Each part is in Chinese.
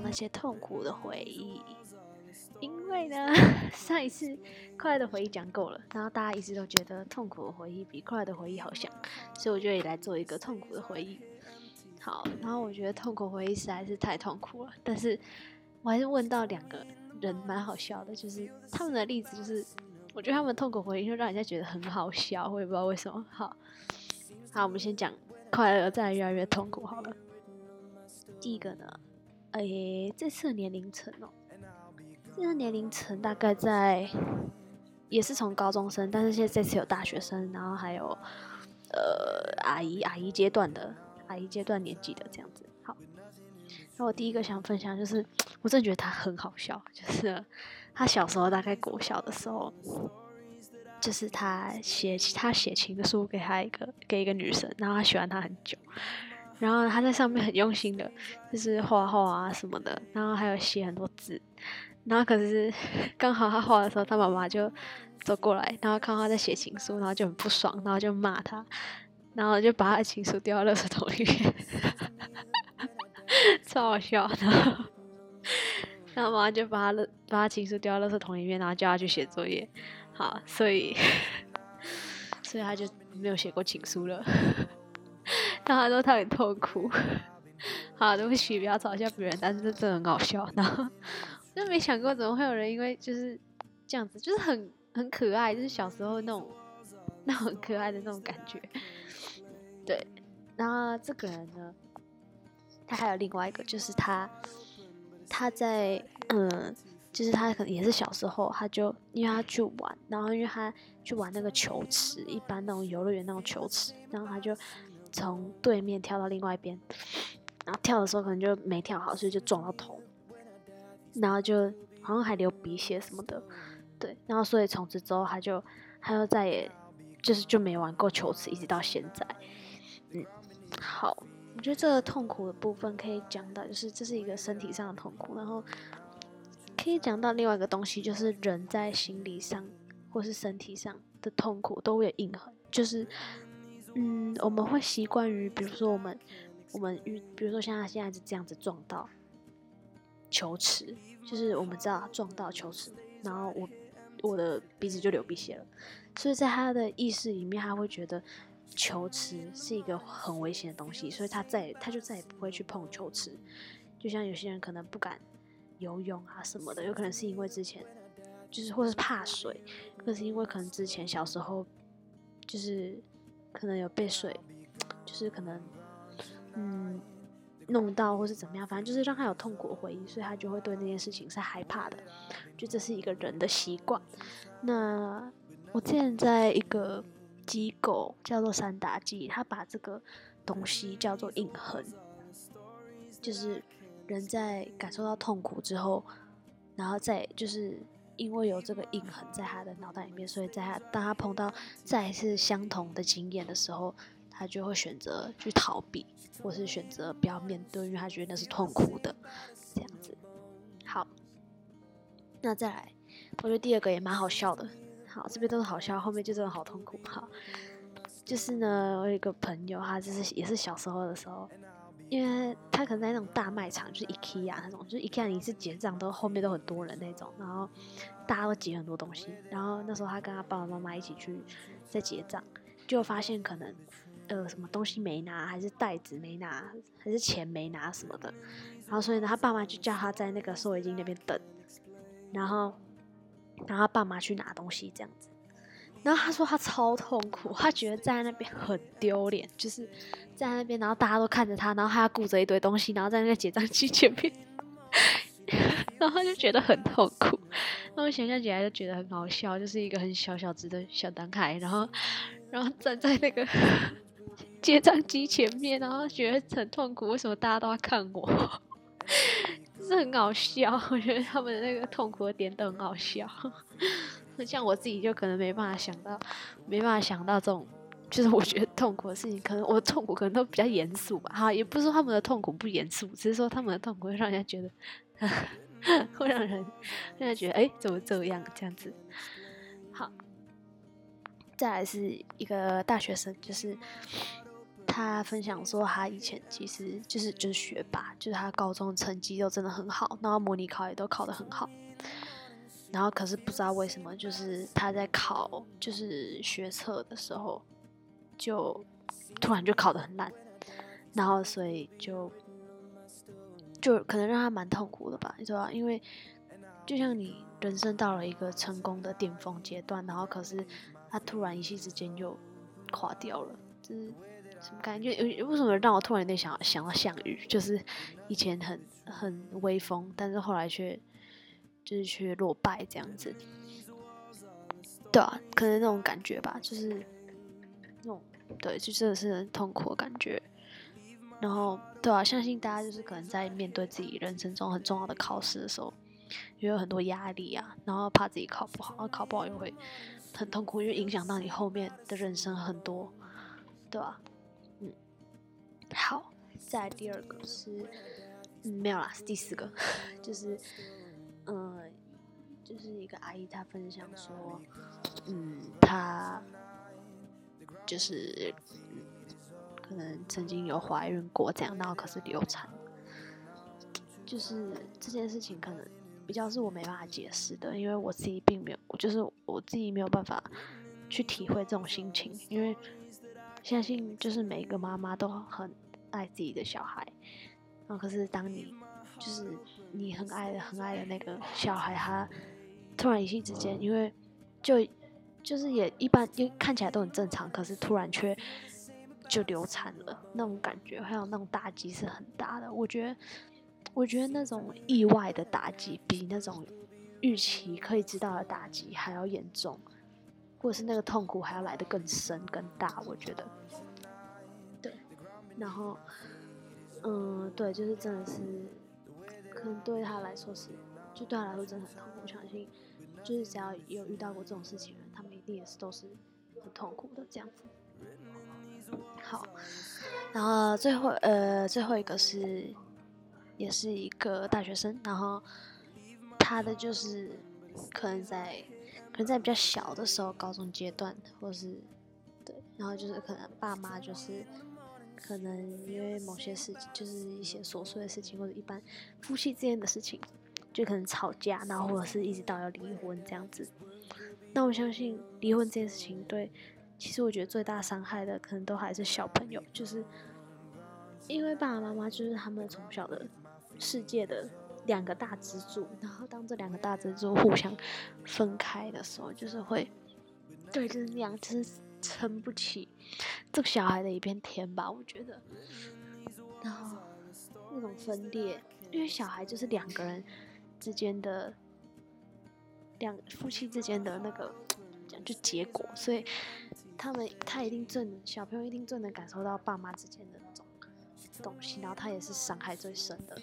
那些痛苦的回忆。因为呢，上一次快乐的回忆讲够了，然后大家一直都觉得痛苦的回忆比快乐的回忆好像，所以我就也来做一个痛苦的回忆。好，然后我觉得痛苦回忆实在是太痛苦了，但是我还是问到两个人蛮好笑的，就是他们的例子，就是我觉得他们痛苦回忆就让人家觉得很好笑，我也不知道为什么。好，好，我们先讲快乐，再来越来越痛苦好了。第一个呢，诶，这次的年龄层哦。这个年龄层大概在，也是从高中生，但是现在这次有大学生，然后还有呃阿姨阿姨阶段的阿姨阶段年纪的这样子。好，那我第一个想分享就是，我真的觉得他很好笑，就是他小时候大概国小的时候，就是他写他写情书给他一个给一个女生，然后他喜欢她很久，然后他在上面很用心的，就是画画啊什么的，然后还有写很多字。然后可是 刚好他画的时候，他妈妈就走过来，然后看到他在写情书，然后就很不爽，然后就骂他，然后就把他的情书丢到垃圾桶里面，超好笑。然后，然后妈妈就把他把他情书丢到垃圾桶里面，然后叫他去写作业。好，所以 所以他就没有写过情书了。然后他说他很痛苦。好，对不起，不要嘲笑别人，但是这真的很好笑。然后。真没想过怎么会有人因为就是这样子，就是很很可爱，就是小时候那种 那种很可爱的那种感觉。对，然后这个人呢，他还有另外一个，就是他他在嗯，就是他可能也是小时候，他就因为他去玩，然后因为他去玩那个球池，一般那种游乐园那种球池，然后他就从对面跳到另外一边，然后跳的时候可能就没跳好，所以就撞到头。然后就好像还流鼻血什么的，对，然后所以从此之后他就他就再也就是就没玩过球池，一直到现在。嗯，好，我觉得这个痛苦的部分可以讲到，就是这是一个身体上的痛苦，然后可以讲到另外一个东西，就是人在心理上或是身体上的痛苦都会有印痕，就是嗯，我们会习惯于，比如说我们我们遇，比如说像他现在是这样子撞到。球池就是我们知道撞到球池，然后我我的鼻子就流鼻血了，所以在他的意识里面，他会觉得球池是一个很危险的东西，所以他再他就再也不会去碰球池。就像有些人可能不敢游泳啊什么的，有可能是因为之前就是或是怕水，或是因为可能之前小时候就是可能有被水，就是可能嗯。弄到或是怎么样，反正就是让他有痛苦回忆，所以他就会对那件事情是害怕的。就这是一个人的习惯。那我之前在一个机构叫做三达记，他把这个东西叫做印痕，就是人在感受到痛苦之后，然后再就是因为有这个印痕在他的脑袋里面，所以在他当他碰到再次相同的经验的时候。他就会选择去逃避，或是选择不要面对，因为他觉得那是痛苦的，这样子。好，那再来，我觉得第二个也蛮好笑的。好，这边都是好笑，后面就真的好痛苦。好，就是呢，我有一个朋友，他就是也是小时候的时候，因为他可能在那种大卖场，就是 IKEA 那种，就是 IKEA 你是结账都后面都很多人那种，然后大家都结很多东西，然后那时候他跟他爸爸妈妈一起去在结账，就发现可能。呃，什么东西没拿，还是袋子没拿，还是钱没拿什么的，然后所以呢，他爸妈就叫他在那个收银机那边等，然后，然后他爸妈去拿东西这样子，然后他说他超痛苦，他觉得站在那边很丢脸，就是站在那边，然后大家都看着他，然后他要顾着一堆东西，然后在那个结账机前面，然后他就觉得很痛苦，那我想象起来就觉得很好笑，就是一个很小小只的小男孩，然后，然后站在那个。结账机前面，然后觉得很痛苦。为什么大家都要看我？是很好笑。我觉得他们的那个痛苦的点都很好笑。那像我自己就可能没办法想到，没办法想到这种，就是我觉得痛苦的事情。可能我的痛苦可能都比较严肃吧。哈，也不是说他们的痛苦不严肃，只是说他们的痛苦会让人家觉得，会让人让人觉得，哎，怎么这样？这样子。好，再来是一个大学生，就是。他分享说，他以前其实就是就是学霸，就是他高中成绩都真的很好，然后模拟考也都考得很好。然后可是不知道为什么，就是他在考就是学测的时候，就突然就考得很烂，然后所以就就可能让他蛮痛苦的吧，你知道因为就像你人生到了一个成功的巅峰阶段，然后可是他突然一夕之间又垮掉了，就是什么感觉？为什么让我突然有点想想到项羽？就是以前很很威风，但是后来却。就是去落败这样子，对啊，可能那种感觉吧，就是那种对，就真的是很痛苦的感觉。然后，对啊，相信大家就是可能在面对自己人生中很重要的考试的时候，也有很多压力啊，然后怕自己考不好，考不好又会很痛苦，因为影响到你后面的人生很多，对吧？嗯，好，再第二个是，嗯，没有啦，是第四个，就是。就是一个阿姨，她分享说，嗯，她就是可能曾经有怀孕过这样，然后可是流产，就是这件事情可能比较是我没办法解释的，因为我自己并没有，就是我自己没有办法去体会这种心情，因为相信就是每一个妈妈都很爱自己的小孩，然后可是当你。就是你很爱、很爱的那个小孩，他突然一夕之间，因为就就是也一般，因为看起来都很正常，可是突然却就流产了，那种感觉还有那种打击是很大的。我觉得，我觉得那种意外的打击比那种预期可以知道的打击还要严重，或者是那个痛苦还要来得更深更大。我觉得，对，然后，嗯，对，就是真的是。可能对他来说是，就对他来说真的很痛苦。我相信，就是只要有遇到过这种事情的人，他们一定也是都是很痛苦的这样子。好，然后最后呃最后一个是，也是一个大学生，然后他的就是可能在可能在比较小的时候，高中阶段或是对，然后就是可能爸妈就是。可能因为某些事情，就是一些琐碎的事情，或者一般夫妻之间的事情，就可能吵架，然后或者是一直到要离婚这样子。那我相信离婚这件事情，对，其实我觉得最大伤害的可能都还是小朋友，就是因为爸爸妈妈就是他们从小的世界的两个大支柱，然后当这两个大支柱互相分开的时候，就是会，对，就是那样，就是。撑不起这个小孩的一片天吧，我觉得。然后那种分裂，因为小孩就是两个人之间的两夫妻之间的那个讲就结果，所以他们他一定最小朋友一定最能感受到爸妈之间的那种东西，然后他也是伤害最深的。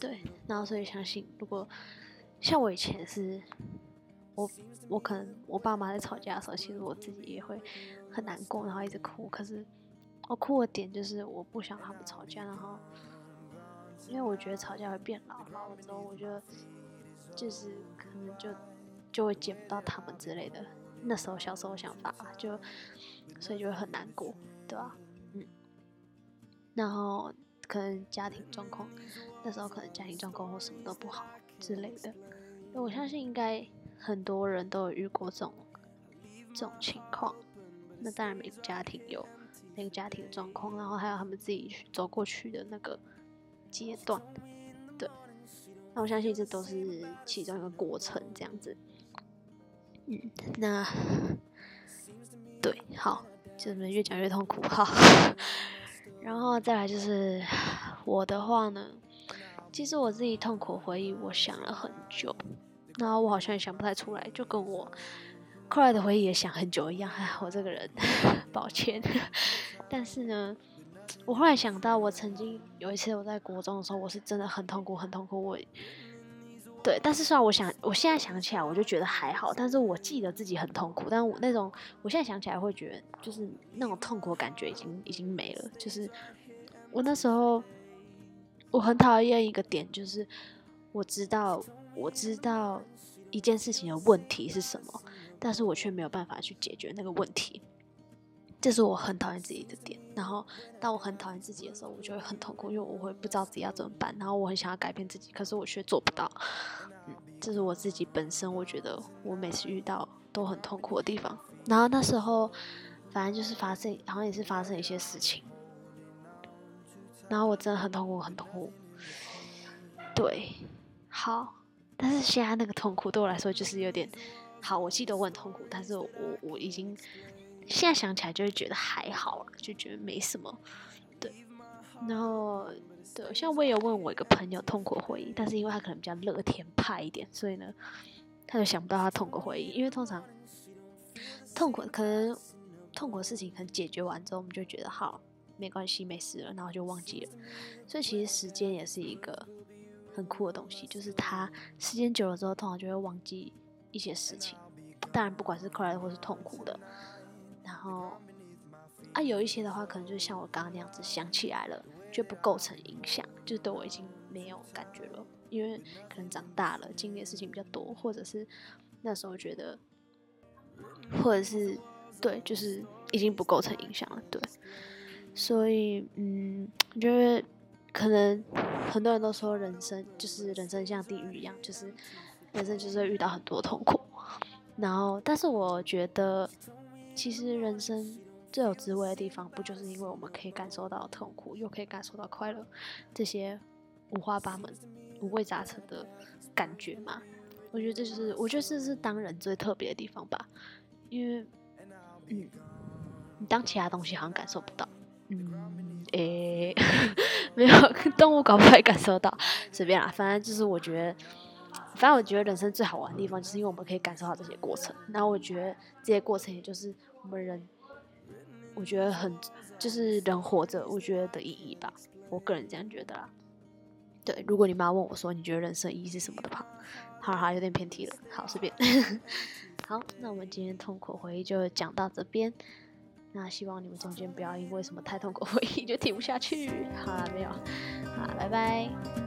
对，然后所以相信，如果像我以前是。我我可能我爸妈在吵架的时候，其实我自己也会很难过，然后一直哭。可是我哭的点就是我不想他们吵架，然后因为我觉得吵架会变老，老了之后我觉得就是可能就就会见不到他们之类的。那时候小时候想法就所以就会很难过，对吧？嗯，然后可能家庭状况那时候可能家庭状况或什么都不好之类的，我相信应该。很多人都有遇过这种这种情况，那当然每个家庭有那个家庭的状况，然后还有他们自己走过去的那个阶段，对。那我相信这都是其中一个过程，这样子。嗯，那对，好，就是越讲越痛苦，哈。然后再来就是我的话呢，其实我自己痛苦回忆，我想了很久。然后我好像也想不太出来，就跟我后来的回忆也想很久一样。我这个人，抱歉。但是呢，我后来想到，我曾经有一次我在国中的时候，我是真的很痛苦，很痛苦。我，对，但是虽然我想，我现在想起来，我就觉得还好。但是我记得自己很痛苦，但我那种，我现在想起来会觉得，就是那种痛苦的感觉已经已经没了。就是我那时候，我很讨厌一个点，就是我知道。我知道一件事情的问题是什么，但是我却没有办法去解决那个问题。这是我很讨厌自己的点。然后当我很讨厌自己的时候，我就会很痛苦，因为我会不知道自己要怎么办。然后我很想要改变自己，可是我却做不到。嗯，这是我自己本身，我觉得我每次遇到都很痛苦的地方。然后那时候，反正就是发生，好像也是发生一些事情。然后我真的很痛苦，很痛苦。对，好，但是现在那个痛苦对我来说就是有点好。我记得我很痛苦，但是我我已经现在想起来就会觉得还好了，就觉得没什么。对，然后对，像我也有问我一个朋友痛苦回忆，但是因为他可能比较乐天派一点，所以呢，他就想不到他痛苦回忆。因为通常痛苦可能痛苦的事情可能解决完之后，我们就觉得好。没关系，没事了，然后就忘记了。所以其实时间也是一个很酷的东西，就是它时间久了之后，通常就会忘记一些事情。当然，不管是快乐或是痛苦的。啊，有一些的话，可能就像我刚刚那样子想起来了，就不构成影响，就对我已经没有感觉了，因为可能长大了，经历的事情比较多，或者是那时候觉得，或者是对，就是已经不构成影响了，对。所以，嗯，就是可能很多人都说人生就是人生像地狱一样，就是人生就是会遇到很多痛苦。然后，但是我觉得，其实人生最有滋味的地方，不就是因为我们可以感受到痛苦，又可以感受到快乐，这些五花八门、五味杂陈的感觉吗？我觉得这就是，我觉得这是当人最特别的地方吧。因为，嗯，你当其他东西好像感受不到。嗯，诶，没有动物搞不会感受到，随便啦，反正就是我觉得，反正我觉得人生最好玩的地方，就是因为我们可以感受到这些过程。然后我觉得这些过程，也就是我们人，我觉得很就是人活着，我觉得的意义吧。我个人这样觉得啦。对，如果你妈问我说你觉得人生意义是什么的话，好好有点偏题了，好随便。好，那我们今天痛苦回忆就讲到这边。那希望你们中间不要因为什么太痛苦回忆就听不下去。好了，没有，好，拜拜。